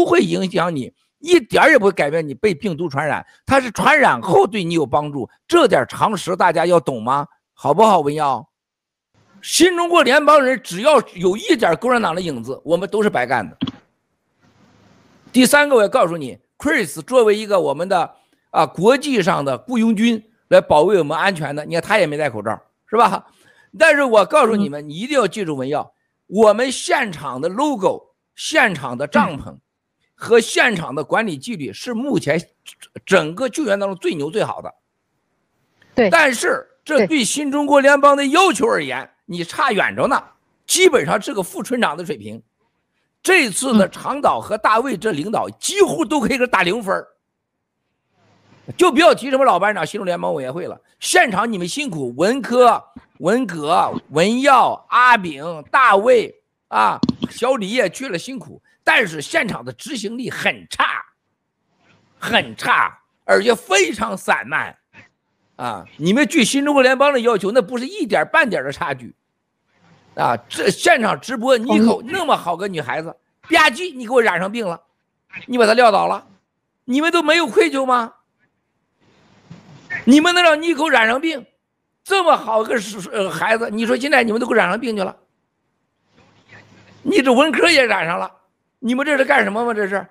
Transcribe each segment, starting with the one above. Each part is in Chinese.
不会影响你，一点儿也不会改变你被病毒传染，它是传染后对你有帮助，这点常识大家要懂吗？好不好？文耀，新中国联邦人只要有一点共产党的影子，我们都是白干的。第三个，我要告诉你，Chris 作为一个我们的啊国际上的雇佣军来保卫我们安全的，你看他也没戴口罩，是吧？但是我告诉你们，你一定要记住文耀，我们现场的 logo、现场的帐篷和现场的管理纪律是目前整个救援当中最牛最好的。对，但是这对新中国联邦的要求而言，你差远着呢，基本上是个副村长的水平。这次的长岛和大卫这领导几乎都可以给打零分，就不要提什么老班长、新中联邦委员会了。现场你们辛苦，文科、文革、文耀、阿炳、大卫啊，小李也去了，辛苦。但是现场的执行力很差，很差，而且非常散漫，啊，你们据新中国联邦的要求，那不是一点半点的差距。啊，这现场直播，妮蔻那么好个女孩子，吧唧，你给我染上病了，你把她撂倒了，你们都没有愧疚吗？你们能让妮蔻染上病，这么好个呃孩子，你说现在你们都给我染上病去了，你这文科也染上了，你们这是干什么吗？这是，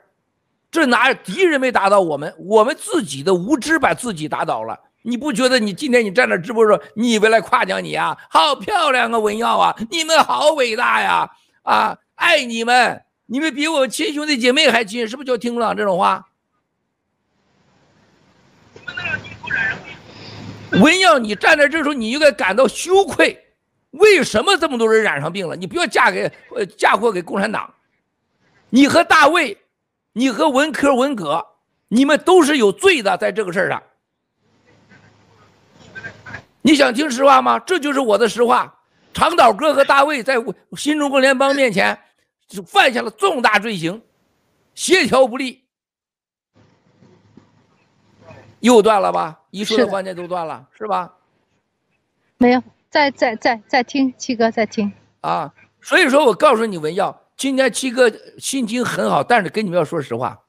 这哪敌人没打倒我们，我们自己的无知把自己打倒了。你不觉得你今天你站那直播说，你以为来夸奖你啊？好漂亮啊，文耀啊，你们好伟大呀！啊，爱你们，你们比我亲兄弟姐妹还亲，是不是就听不了这种话？文耀，你站在这时候，你应该感到羞愧。为什么这么多人染上病了？你不要嫁给呃嫁祸给共产党。你和大卫，你和文科文革，你们都是有罪的，在这个事儿上。你想听实话吗？这就是我的实话。长岛哥和大卫在新中国联邦面前犯下了重大罪行，协调不力，又断了吧？一说的关键都断了，是，是吧？没有，在在在在听七哥在听啊！所以说我告诉你文耀，今天七哥心情很好，但是跟你们要说实话，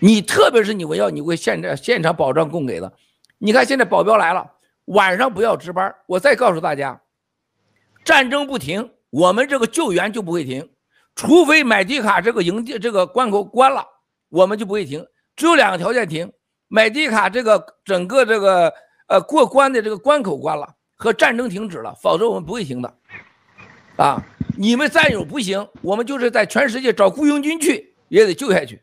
你特别是你我要，你会现在现场保障供给的。你看现在保镖来了。晚上不要值班。我再告诉大家，战争不停，我们这个救援就不会停，除非买地卡这个营地这个关口关了，我们就不会停。只有两个条件停：买地卡这个整个这个呃过关的这个关口关了，和战争停止了，否则我们不会停的。啊，你们战友不行，我们就是在全世界找雇佣军去，也得救下去。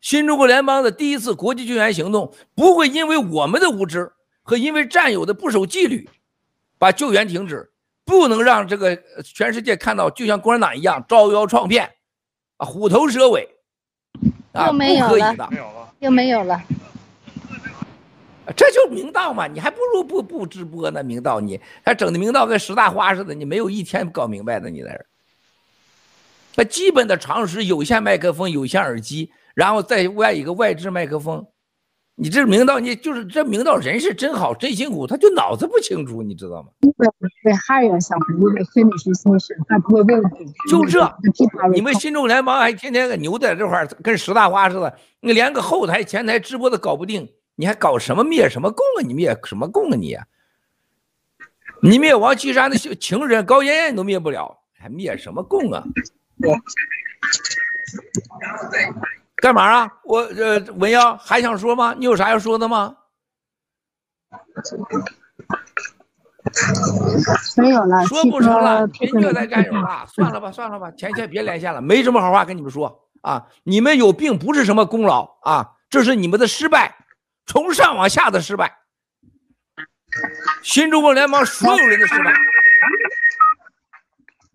新中国联邦的第一次国际救援行动不会因为我们的无知。和因为战友的不守纪律，把救援停止，不能让这个全世界看到，就像共产党一样招摇撞骗，啊，虎头蛇尾，啊，又没有了，不可以的，又没有了，这就明道嘛，你还不如不不直播呢，明道你还整的明道跟十大花似的，你没有一天搞明白的，你在这儿。那基本的常识，有线麦克风、有线耳机，然后再外一个外置麦克风。你这明道，你就是这明道人是真好，真辛苦，他就脑子不清楚，你知道吗？就这，你们新中联邦还天天个牛在这块儿跟十大花似的，你连个后台前台直播都搞不定，你还搞什么灭什么共啊？你灭什么共啊你？你灭王岐山的情人高妍妍都灭不了，还灭什么共啊？干嘛啊？我呃，文耀还想说吗？你有啥要说的吗？没有了，说不成了，别虐待战友了，算了吧，算了吧，前线别连线了，没什么好话跟你们说啊！你们有病不是什么功劳啊，这是你们的失败，从上往下的失败，新中国联邦所有人的失败。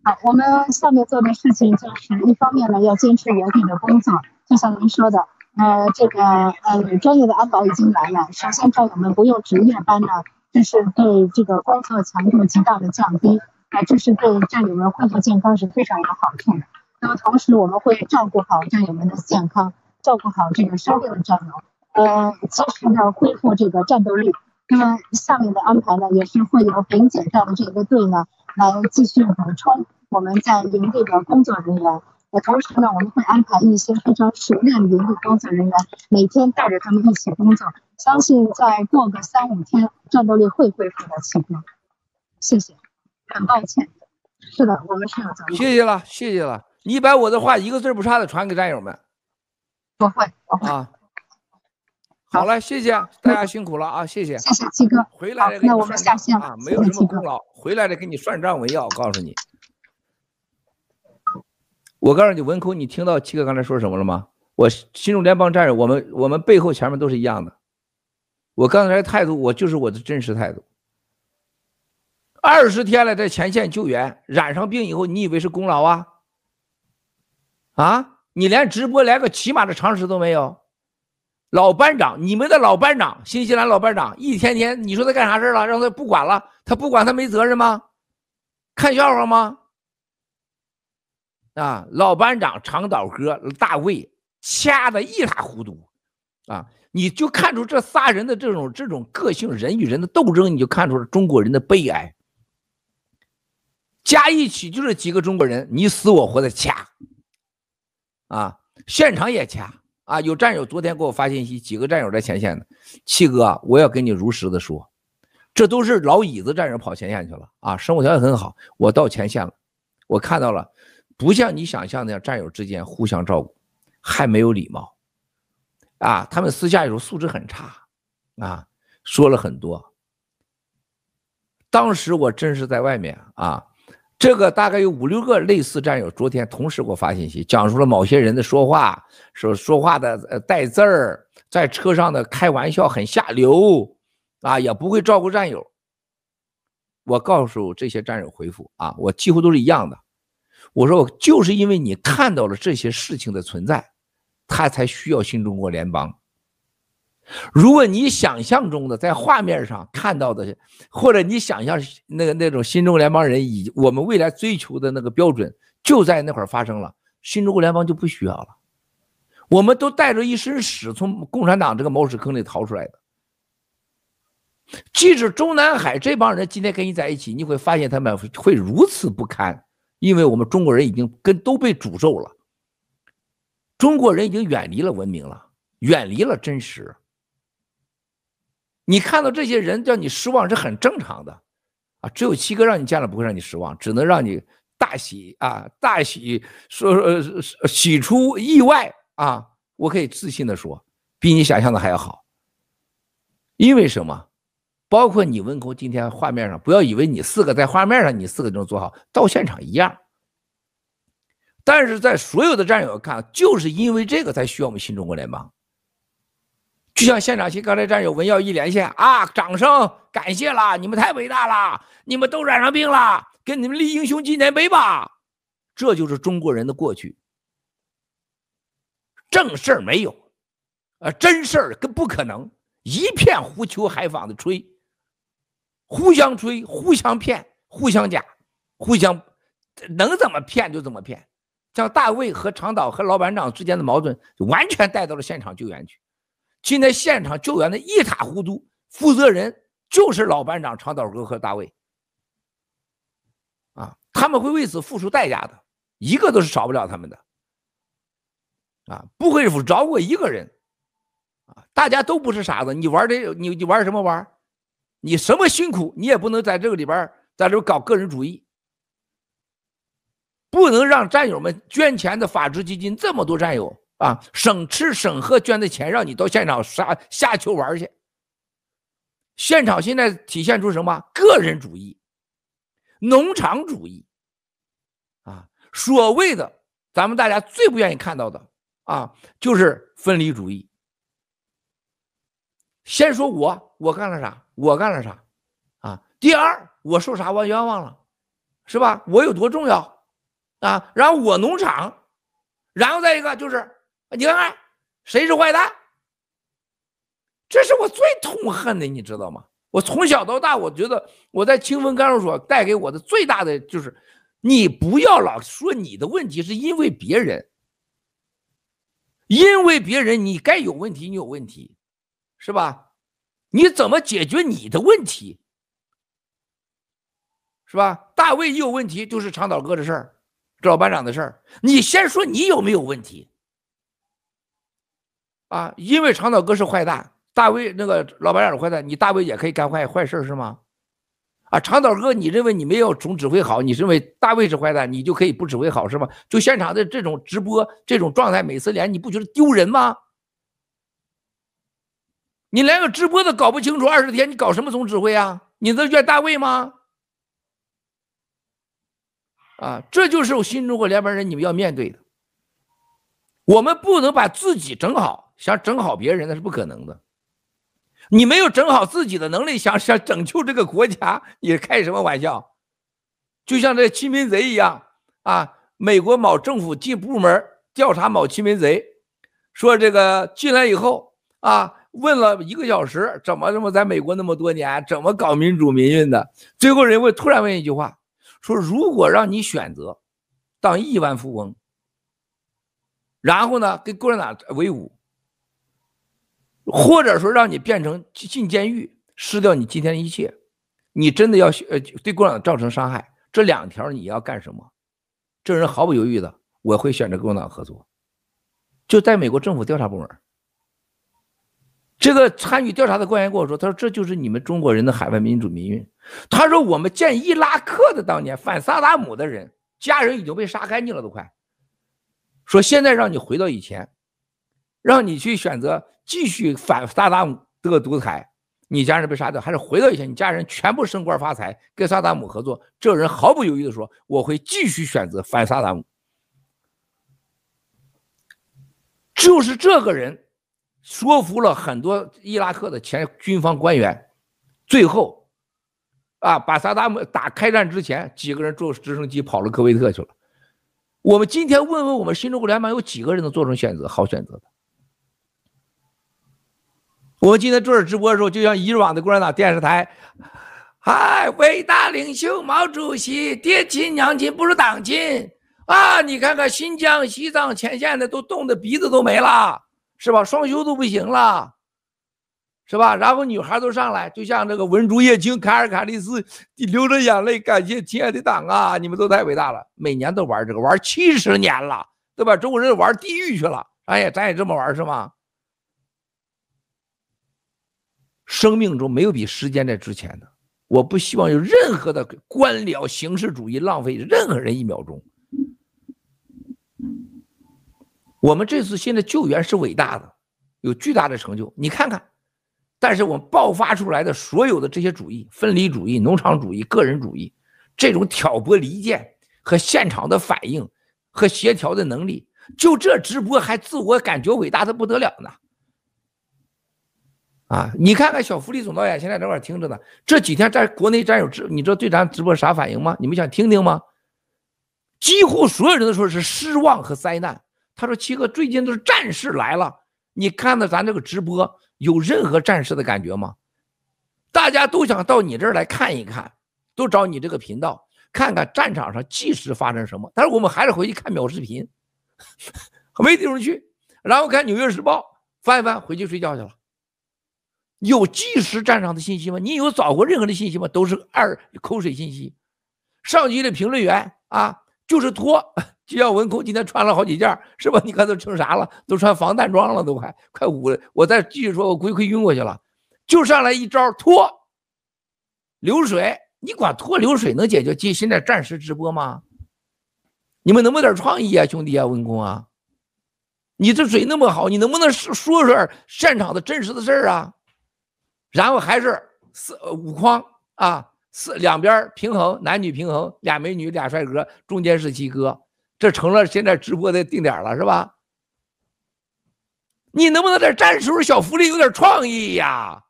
好，我们下面做的事情就是一方面呢，要坚持原定的工作。就像您说的，呃，这个呃，专业的安保已经来了。首先，战友们不用值夜班呢，这是对这个工作强度极大的降低，啊，这是对战友们恢复健康是非常有好处的。那么，同时我们会照顾好战友们的健康，照顾好这个生病的战友，呃，及时的恢复这个战斗力。那么，下面的安排呢，也是会由北检站的这个队呢，来继续补充我们在营地的工作人员。呃，同时呢，我们会安排一些非常熟练的营地工作人员，每天带着他们一起工作。相信再过个三五天，战斗力会恢复到七个。谢谢，很抱歉。是的，我们是有责任。谢谢了，谢谢了。你把我的话一个字不差的传给战友们。不会，不会啊。好了，谢谢大家辛苦了啊，谢谢。谢谢七哥。回来了，那我们下线啊，没有什么功劳。回来了给你算账，为要，我告诉你。我告诉你，文空，你听到七哥刚才说什么了吗？我新中联邦战士，我们我们背后前面都是一样的。我刚才态度，我就是我的真实态度。二十天了，在前线救援，染上病以后，你以为是功劳啊？啊，你连直播连个起码的常识都没有。老班长，你们的老班长，新西兰老班长，一天天你说他干啥事了？让他不管了，他不管他没责任吗？看笑话吗？啊，老班长长岛哥大卫掐得一塌糊涂，啊，你就看出这仨人的这种这种个性，人与人的斗争，你就看出了中国人的悲哀。加一起就是几个中国人，你死我活的掐，啊，现场也掐。啊，有战友昨天给我发信息，几个战友在前线的，七哥，我要跟你如实的说，这都是老椅子战友跑前线去了啊，生活条件很好，我到前线了，我看到了，不像你想象的战友之间互相照顾，还没有礼貌，啊，他们私下有时候素质很差，啊，说了很多，当时我真是在外面啊。这个大概有五六个类似战友，昨天同时给我发信息，讲述了某些人的说话，说说话的呃带字儿，在车上的开玩笑很下流，啊，也不会照顾战友。我告诉这些战友回复啊，我几乎都是一样的。我说就是因为你看到了这些事情的存在，他才需要新中国联邦。如果你想象中的在画面上看到的，或者你想象那个那种新中国联邦人以我们未来追求的那个标准，就在那会儿发生了，新中国联邦就不需要了。我们都带着一身屎从共产党这个茅屎坑里逃出来的。即使中南海这帮人今天跟你在一起，你会发现他们会如此不堪，因为我们中国人已经跟都被诅咒了。中国人已经远离了文明了，远离了真实。你看到这些人叫你失望是很正常的，啊，只有七哥让你见了不会让你失望，只能让你大喜啊，大喜说说喜出意外啊，我可以自信的说，比你想象的还要好。因为什么？包括你文工今天画面上，不要以为你四个在画面上你四个就能做好，到现场一样。但是在所有的战友看，就是因为这个才需要我们新中国联邦。就像现场，其实刚才战友文耀一连线啊，掌声感谢了，你们太伟大了，你们都染上病了，给你们立英雄纪念碑吧。这就是中国人的过去，正事儿没有，呃，真事儿更不可能，一片胡诌海坊的吹，互相吹，互相骗，互相假，互相能怎么骗就怎么骗。像大卫和长岛和老班长之间的矛盾，完全带到了现场救援去。今天现场救援的一塌糊涂，负责人就是老班长长岛哥和大卫，啊，他们会为此付出代价的，一个都是少不了他们的，啊，不会饶过一个人，啊，大家都不是傻子，你玩这，你你玩什么玩？你什么辛苦，你也不能在这个里边在这搞个人主义，不能让战友们捐钱的法治基金这么多战友。啊，省吃省喝捐的钱，让你到现场杀瞎球玩去。现场现在体现出什么？个人主义、农场主义，啊，所谓的咱们大家最不愿意看到的啊，就是分离主义。先说我，我干了啥？我干了啥？啊，第二，我受啥我冤枉了，是吧？我有多重要啊？然后我农场，然后再一个就是。你看看，谁是坏蛋？这是我最痛恨的，你知道吗？我从小到大，我觉得我在清风看守所带给我的最大的就是，你不要老说你的问题是因为别人，因为别人你该有问题，你有问题，是吧？你怎么解决你的问题？是吧？大卫一有问题就是长岛哥的事儿，这老班长的事儿，你先说你有没有问题啊？因为长岛哥是坏蛋，大卫那个老白脸是坏蛋，你大卫也可以干坏坏事是吗？啊，长岛哥，你认为你没有总指挥好，你认为大卫是坏蛋，你就可以不指挥好是吗？就现场的这种直播这种状态，每次连你不觉得丢人吗？你连个直播都搞不清楚，二十天你搞什么总指挥啊？你能怨大卫吗？啊，这就是我新中国联邦人你们要面对的。我们不能把自己整好，想整好别人那是不可能的。你没有整好自己的能力，想想拯救这个国家，你开什么玩笑？就像这亲民贼一样啊！美国某政府进部门调查某亲民贼，说这个进来以后啊，问了一个小时，怎么怎么在美国那么多年，怎么搞民主民运的？最后人问，突然问一句话，说如果让你选择当亿万富翁，然后呢跟共产党为伍。或者说让你变成进监狱，失掉你今天的一切，你真的要呃对共产党造成伤害，这两条你要干什么？这人毫不犹豫的，我会选择跟共产党合作，就在美国政府调查部门。这个参与调查的官员跟我说，他说这就是你们中国人的海外民主民运。他说我们建伊拉克的当年反萨达姆的人，家人已经被杀干净了，都快。说现在让你回到以前，让你去选择。继续反萨达姆这个独裁，你家人被杀掉，还是回到以前，你家人全部升官发财，跟萨达姆合作？这人毫不犹豫地说：“我会继续选择反萨达姆。”就是这个人说服了很多伊拉克的前军方官员，最后啊，把萨达姆打开战之前，几个人坐直升机跑了科威特去了。我们今天问问我们新中国联邦有几个人能做成选择好选择的？我们今天做这直播的时候，就像以往的共产党电视台，嗨，伟大领袖毛主席，爹亲娘亲不如党亲啊！你看看新疆、西藏前线的都冻得鼻子都没了，是吧？双休都不行了，是吧？然后女孩都上来，就像这个文竹叶青、卡尔卡利斯，流着眼泪感谢亲爱的党啊！你们都太伟大了，每年都玩这个，玩七十年了，对吧？中国人玩地狱去了，哎呀，咱也这么玩是吗？生命中没有比时间再值钱的，我不希望有任何的官僚形式主义浪费任何人一秒钟。我们这次现在救援是伟大的，有巨大的成就，你看看。但是我们爆发出来的所有的这些主义，分离主义、农场主义、个人主义，这种挑拨离间和现场的反应和协调的能力，就这直播还自我感觉伟大的不得了呢。啊，你看看小福利总导演现在在块听着呢。这几天在国内战友直，你知道对咱直播啥反应吗？你们想听听吗？几乎所有人都说是失望和灾难。他说：“七哥，最近都是战士来了，你看到咱这个直播有任何战士的感觉吗？大家都想到你这儿来看一看，都找你这个频道看看战场上即时发生什么。但是我们还是回去看秒视频，没地方去，然后看《纽约时报》，翻一翻，回去睡觉去了。”有即时战场的信息吗？你有找过任何的信息吗？都是二口水信息。上级的评论员啊，就是拖，就像文工今天穿了好几件，是吧？你看都成啥了？都穿防弹装了，都快快捂了。我再继续说，我估计快晕过去了。就上来一招拖流水，你管拖流水能解决今现在暂时直播吗？你们能不能点创意啊，兄弟啊，文工啊？你这嘴那么好，你能不能说说说现场的真实的事儿啊？然后还是四五筐啊，四两边平衡，男女平衡，俩美女俩帅哥，中间是鸡哥，这成了现在直播的定点了，是吧？你能不能在战时小福利有点创意呀？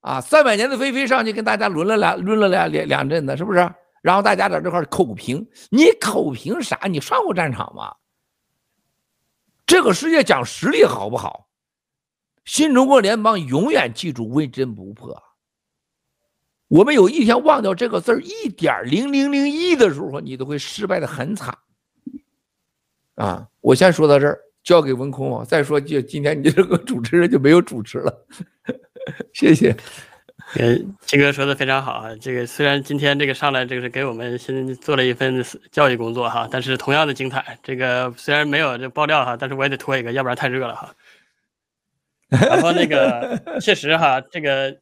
啊，三百年的飞飞上去跟大家轮了两轮了两两两阵子，是不是？然后大家在这块口评，你口评啥？你上过战场吗？这个世界讲实力好不好？新中国联邦永远记住威震不破。我们有一天忘掉这个字儿一点零零零一的时候，你都会失败的很惨。啊，我先说到这儿，交给文空啊。再说就今天你这个主持人就没有主持了，谢谢。嗯，七哥说的非常好啊。这个虽然今天这个上来这个是给我们先做了一份教育工作哈，但是同样的精彩。这个虽然没有这爆料哈，但是我也得拖一个，要不然太热了哈。然后那个确实哈，这个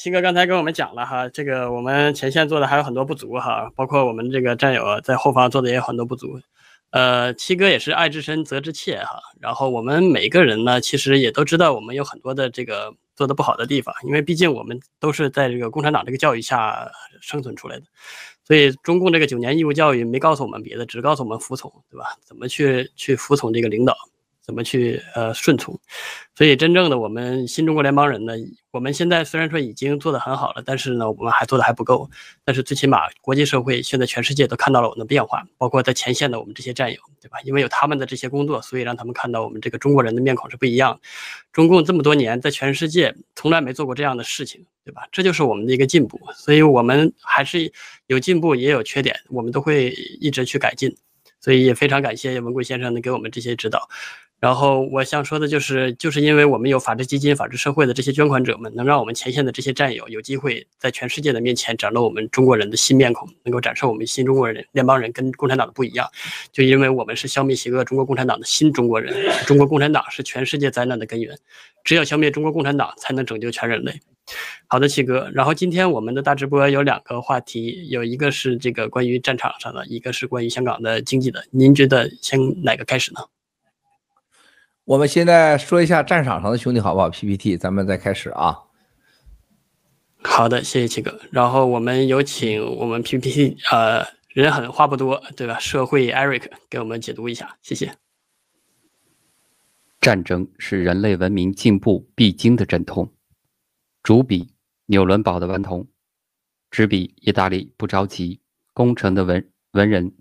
七哥刚才跟我们讲了哈，这个我们前线做的还有很多不足哈，包括我们这个战友在后方做的也有很多不足。呃，七哥也是爱之深责之切哈。然后我们每个人呢，其实也都知道我们有很多的这个。做的不好的地方，因为毕竟我们都是在这个共产党这个教育下生存出来的，所以中共这个九年义务教育没告诉我们别的，只告诉我们服从，对吧？怎么去去服从这个领导？怎么去呃顺从？所以真正的我们新中国联邦人呢，我们现在虽然说已经做得很好了，但是呢，我们还做得还不够。但是最起码国际社会现在全世界都看到了我们的变化，包括在前线的我们这些战友，对吧？因为有他们的这些工作，所以让他们看到我们这个中国人的面孔是不一样。中共这么多年在全世界从来没做过这样的事情，对吧？这就是我们的一个进步。所以我们还是有进步也有缺点，我们都会一直去改进。所以也非常感谢文贵先生能给我们这些指导。然后我想说的就是，就是因为我们有法治基金、法治社会的这些捐款者们，能让我们前线的这些战友有机会在全世界的面前展露我们中国人的新面孔，能够展示我们新中国人联邦人跟共产党的不一样。就因为我们是消灭邪恶中国共产党的新中国人，中国共产党是全世界灾难的根源，只有消灭中国共产党，才能拯救全人类。好的，七哥。然后今天我们的大直播有两个话题，有一个是这个关于战场上的，一个是关于香港的经济的。您觉得先哪个开始呢？我们现在说一下战场上的兄弟好不好？PPT，咱们再开始啊。好的，谢谢七哥。然后我们有请我们 PPT，呃，人狠话不多，对吧？社会 Eric 给我们解读一下，谢谢。战争是人类文明进步必经的阵痛。主笔纽伦堡的顽童，执笔意大利不着急攻城的文文人，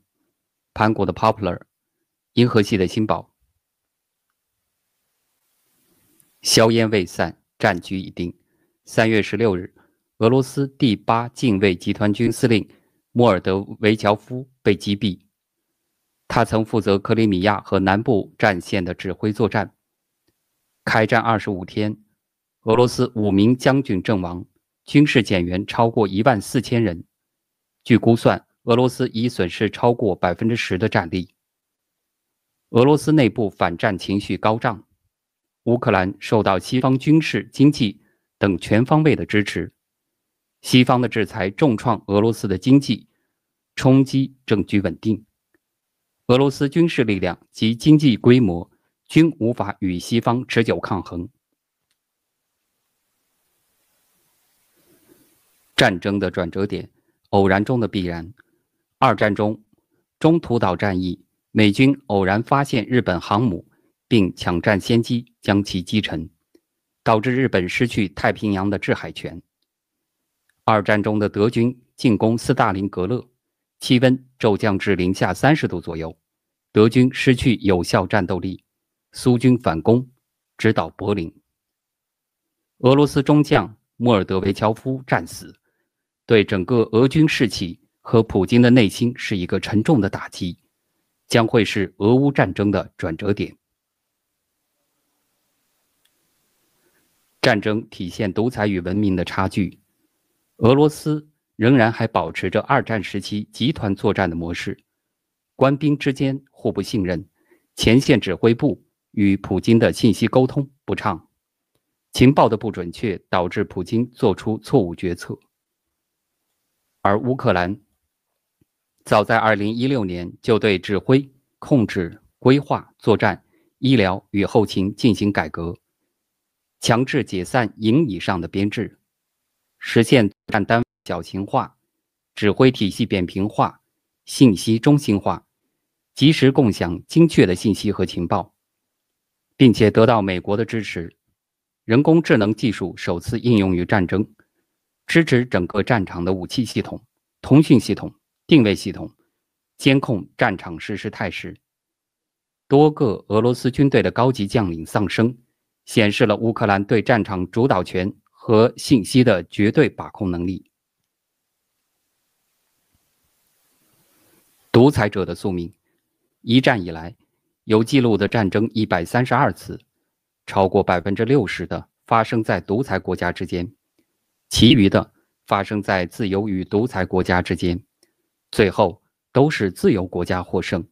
盘古的 Popular，银河系的新宝。硝烟未散，战局已定。三月十六日，俄罗斯第八近卫集团军司令莫尔德维乔夫被击毙。他曾负责克里米亚和南部战线的指挥作战。开战二十五天，俄罗斯五名将军阵亡，军事减员超过一万四千人。据估算，俄罗斯已损失超过百分之十的战力。俄罗斯内部反战情绪高涨。乌克兰受到西方军事、经济等全方位的支持，西方的制裁重创俄罗斯的经济，冲击政局稳定。俄罗斯军事力量及经济规模均无法与西方持久抗衡。战争的转折点，偶然中的必然。二战中，中途岛战役，美军偶然发现日本航母。并抢占先机，将其击沉，导致日本失去太平洋的制海权。二战中的德军进攻斯大林格勒，气温骤降至零下三十度左右，德军失去有效战斗力，苏军反攻，直捣柏林。俄罗斯中将莫尔德维乔夫战死，对整个俄军士气和普京的内心是一个沉重的打击，将会是俄乌战争的转折点。战争体现独裁与文明的差距。俄罗斯仍然还保持着二战时期集团作战的模式，官兵之间互不信任，前线指挥部与普京的信息沟通不畅，情报的不准确导致普京做出错误决策。而乌克兰早在2016年就对指挥、控制、规划、作战、医疗与后勤进行改革。强制解散营以上的编制，实现战单小型化、指挥体系扁平化、信息中心化，及时共享精确的信息和情报，并且得到美国的支持。人工智能技术首次应用于战争，支持整个战场的武器系统、通讯系统、定位系统，监控战场实时态势。多个俄罗斯军队的高级将领丧生。显示了乌克兰对战场主导权和信息的绝对把控能力。独裁者的宿命，一战以来，有记录的战争一百三十二次，超过百分之六十的发生在独裁国家之间。其余的发生在自由与独裁国家之间，最后都是自由国家获胜，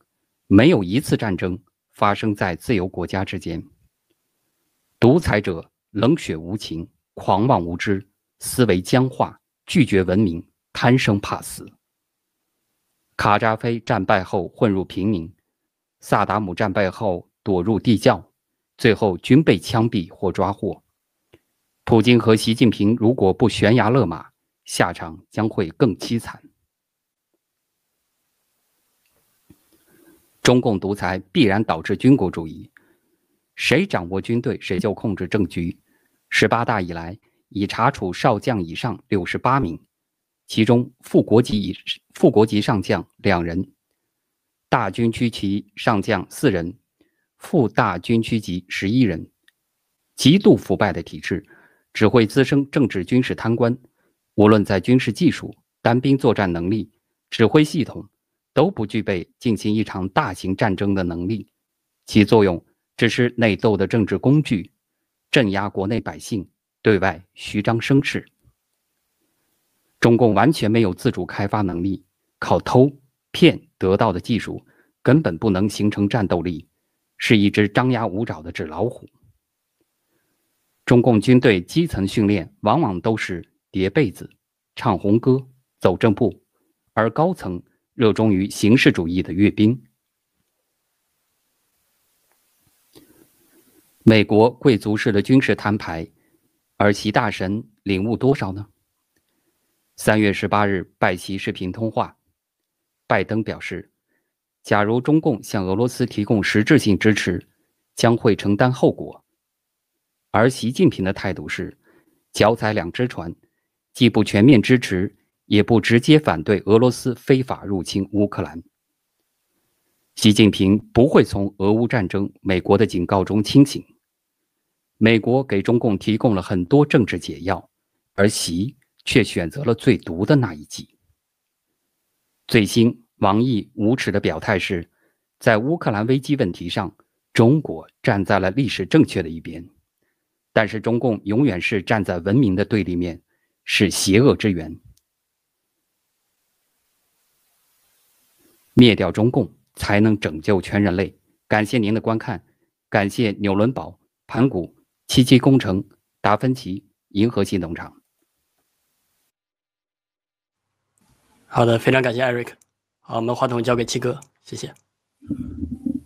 没有一次战争发生在自由国家之间。独裁者冷血无情、狂妄无知、思维僵化、拒绝文明、贪生怕死。卡扎菲战败后混入平民，萨达姆战败后躲入地窖，最后均被枪毙或抓获。普京和习近平如果不悬崖勒马，下场将会更凄惨。中共独裁必然导致军国主义，谁掌握军队，谁就控制政局。十八大以来，已查处少将以上六十八名，其中副国级以副国级上将两人，大军区级上将四人，副大军区级十一人，极度腐败的体制。只会滋生政治军事贪官，无论在军事技术、单兵作战能力、指挥系统，都不具备进行一场大型战争的能力，其作用只是内斗的政治工具，镇压国内百姓，对外虚张声势。中共完全没有自主开发能力，靠偷骗得到的技术根本不能形成战斗力，是一只张牙舞爪的纸老虎。中共军队基层训练往往都是叠被子、唱红歌、走正步，而高层热衷于形式主义的阅兵。美国贵族式的军事摊牌，而习大神领悟多少呢？三月十八日，拜习视频通话，拜登表示，假如中共向俄罗斯提供实质性支持，将会承担后果。而习近平的态度是，脚踩两只船，既不全面支持，也不直接反对俄罗斯非法入侵乌克兰。习近平不会从俄乌战争美国的警告中清醒。美国给中共提供了很多政治解药，而习却选择了最毒的那一剂。最新，王毅无耻的表态是，在乌克兰危机问题上，中国站在了历史正确的一边。但是中共永远是站在文明的对立面，是邪恶之源。灭掉中共，才能拯救全人类。感谢您的观看，感谢纽伦堡、盘古、七七工程、达芬奇、银河系农场。好的，非常感谢艾瑞克。好，我们话筒交给七哥，谢谢。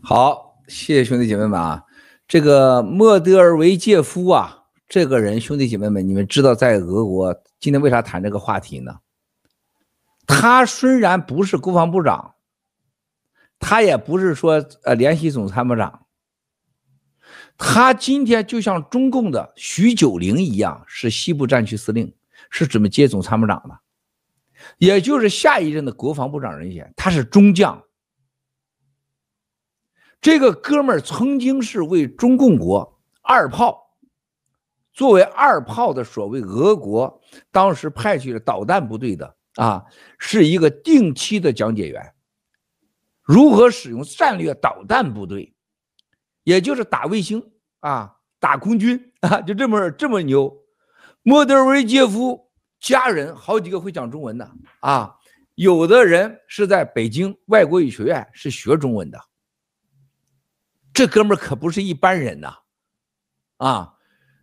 好，谢谢兄弟姐妹们啊。这个莫德尔维杰夫啊，这个人，兄弟姐妹们，你们知道在俄国今天为啥谈这个话题呢？他虽然不是国防部长，他也不是说呃联席总参谋长，他今天就像中共的徐九龄一样，是西部战区司令，是准备接总参谋长的，也就是下一任的国防部长人选，他是中将。这个哥们儿曾经是为中共国二炮，作为二炮的所谓俄国当时派去的导弹部队的啊，是一个定期的讲解员，如何使用战略导弹部队，也就是打卫星啊，打空军啊，就这么这么牛。莫德维杰夫家人好几个会讲中文的啊，有的人是在北京外国语学院是学中文的。这哥们可不是一般人呐，啊，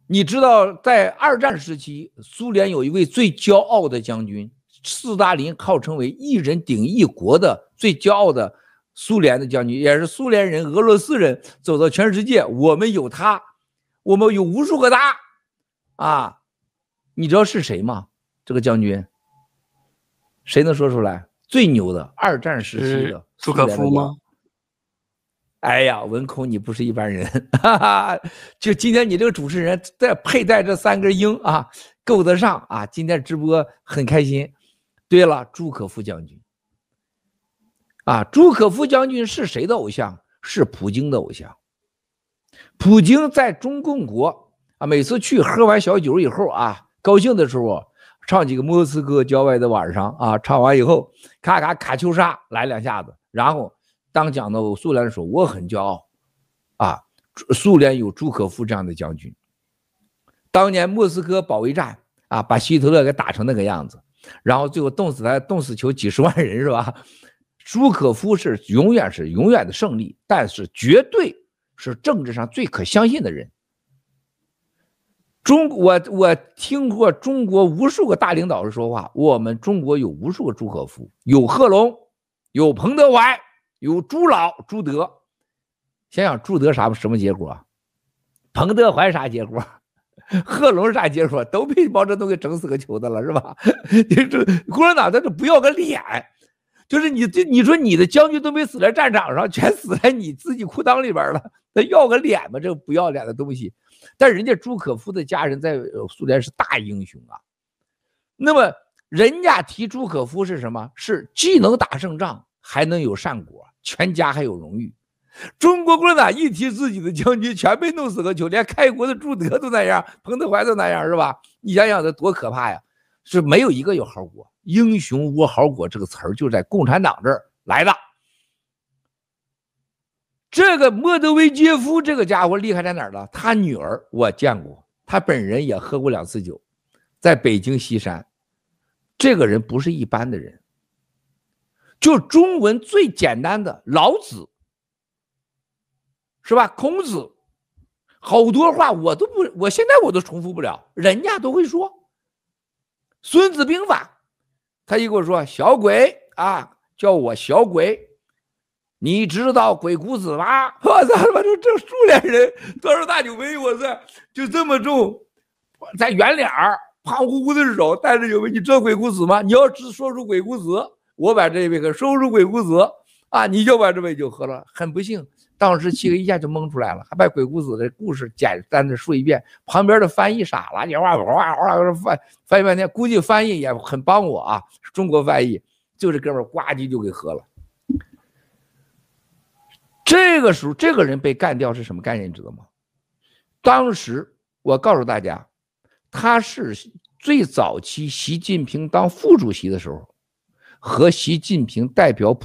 你知道在二战时期，苏联有一位最骄傲的将军，斯大林号称为一人顶一国的最骄傲的苏联的将军，也是苏联人、俄罗斯人走到全世界，我们有他，我们有无数个他，啊，你知道是谁吗？这个将军，谁能说出来？最牛的二战时期的朱可夫吗？哎呀，文空，你不是一般人，哈哈！就今天你这个主持人再佩戴这三根鹰啊，够得上啊！今天直播很开心。对了，朱可夫将军，啊，朱可夫将军是谁的偶像？是普京的偶像。普京在中共国啊，每次去喝完小酒以后啊，高兴的时候唱几个莫斯科郊外的晚上啊，唱完以后，咔咔卡秋莎来两下子，然后。当讲到苏联的时候，我很骄傲，啊，苏联有朱可夫这样的将军。当年莫斯科保卫战啊，把希特勒给打成那个样子，然后最后冻死他，冻死球几十万人是吧？朱可夫是永远是永远的胜利，但是绝对是政治上最可相信的人。中我我听过中国无数个大领导人说话，我们中国有无数个朱可夫，有贺龙，有彭德怀，有朱老朱德。想想朱德啥什么结果？彭德怀啥结果？贺龙啥结果？都被毛泽东给整死个球的了，是吧？你 这共产党他就不要个脸，就是你这你说你的将军都没死在战场上，全死在你自己裤裆里边了，他要个脸吗？这不要脸的东西。但人家朱可夫的家人在苏联是大英雄啊。那么人家提朱可夫是什么？是既能打胜仗，还能有善果，全家还有荣誉。中国共产党一提自己的将军，全被弄死个球，连开国的朱德都那样，彭德怀都那样，是吧？你想想这多可怕呀！是没有一个有好果，英雄无好果这个词儿就在共产党这儿来的。这个莫德韦杰夫这个家伙厉害在哪儿呢？他女儿我见过，他本人也喝过两次酒，在北京西山。这个人不是一般的人，就中文最简单的老子。是吧？孔子好多话我都不，我现在我都重复不了，人家都会说。孙子兵法，他一跟我说小鬼啊，叫我小鬼，你知道鬼谷子吗？我操他妈就这苏联人多少大酒杯，我操就这么重，在圆脸儿胖乎乎的手带着酒杯，你知道鬼谷子吗？你要只说出鬼谷子，我把这一杯给，说出鬼谷子啊，你就把这杯酒喝了，很不幸。当时七个一下就蒙出来了，还把鬼谷子的故事简单的说一遍，旁边的翻译傻了，你哇哇哇哇翻翻译半天，估计翻译也很帮我啊，中国翻译，就这哥们儿呱唧就给喝了。这个时候，这个人被干掉是什么概念，你知道吗？当时我告诉大家，他是最早期习近平当副主席的时候，和习近平代表普